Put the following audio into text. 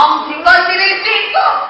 唱出我心里的情歌